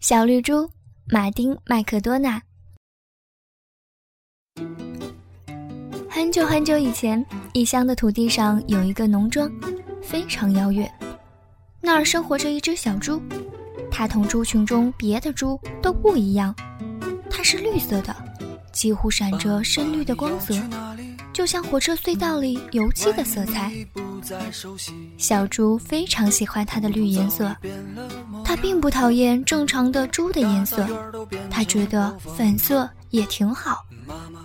小绿猪，马丁·麦克多纳。很久很久以前，异乡的土地上有一个农庄，非常遥远。那儿生活着一只小猪，它同猪群中别的猪都不一样，它是绿色的，几乎闪着深绿的光泽，就像火车隧道里油漆的色彩。小猪非常喜欢它的绿颜色。他并不讨厌正常的猪的颜色，他觉得粉色也挺好，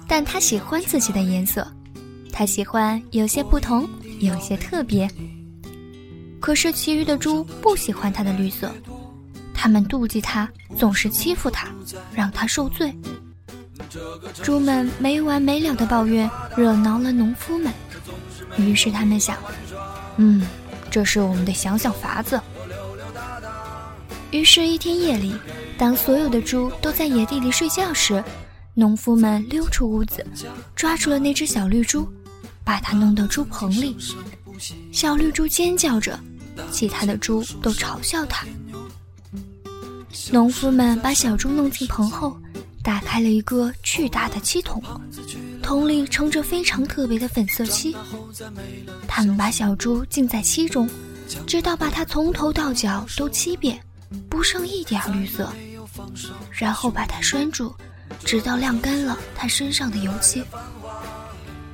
但他喜欢自己的颜色，他喜欢有些不同，有些特别。可是其余的猪不喜欢他的绿色，他们妒忌他，总是欺负他，让他受罪。猪们没完没了的抱怨，惹恼了农夫们。于是他们想，嗯，这是我们得想想法子。于是，一天夜里，当所有的猪都在野地里睡觉时，农夫们溜出屋子，抓住了那只小绿猪，把它弄到猪棚里。小绿猪尖叫着，其他的猪都嘲笑它。农夫们把小猪弄进棚后，打开了一个巨大的漆桶，桶里盛着非常特别的粉色漆。他们把小猪浸在漆中，直到把它从头到脚都漆遍。不剩一点绿色，然后把它拴住，直到晾干了它身上的油漆。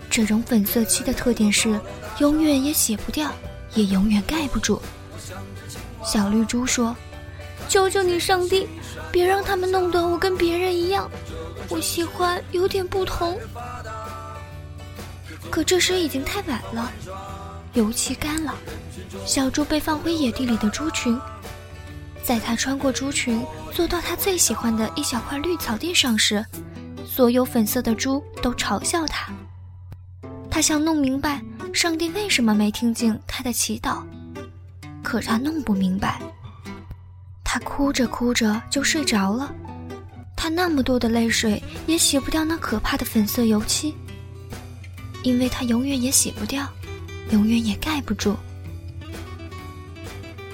这种粉色漆的特点是，永远也洗不掉，也永远盖不住。小绿猪说：“求求你，上帝，别让他们弄得我跟别人一样，我喜欢有点不同。”可这时已经太晚了，油漆干了，小猪被放回野地里的猪群。在他穿过猪群，坐到他最喜欢的一小块绿草地上时，所有粉色的猪都嘲笑他。他想弄明白上帝为什么没听见他的祈祷，可他弄不明白。他哭着哭着就睡着了。他那么多的泪水也洗不掉那可怕的粉色油漆，因为他永远也洗不掉，永远也盖不住。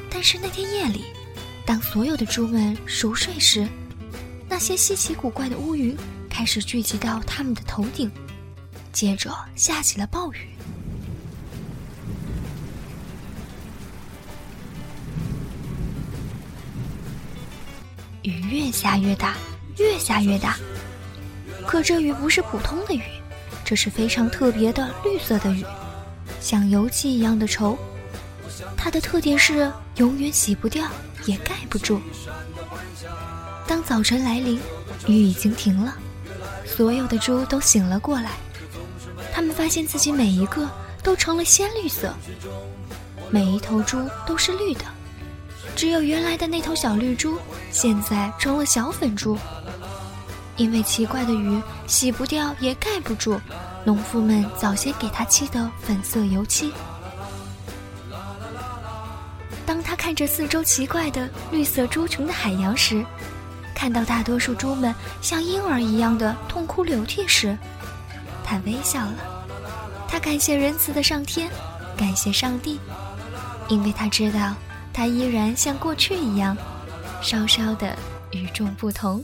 但是那天夜里。当所有的猪们熟睡时，那些稀奇古怪的乌云开始聚集到他们的头顶，接着下起了暴雨。雨越下越大，越下越大。可这雨不是普通的雨，这是非常特别的绿色的雨，像油漆一样的稠。它的特点是永远洗不掉。也盖不住。当早晨来临，雨已经停了，所有的猪都醒了过来。他们发现自己每一个都成了鲜绿色，每一头猪都是绿的，只有原来的那头小绿猪现在成了小粉猪。因为奇怪的雨洗不掉也盖不住，农夫们早先给它漆的粉色油漆。当他看着四周奇怪的绿色猪群的海洋时，看到大多数猪们像婴儿一样的痛哭流涕时，他微笑了。他感谢仁慈的上天，感谢上帝，因为他知道他依然像过去一样，稍稍的与众不同。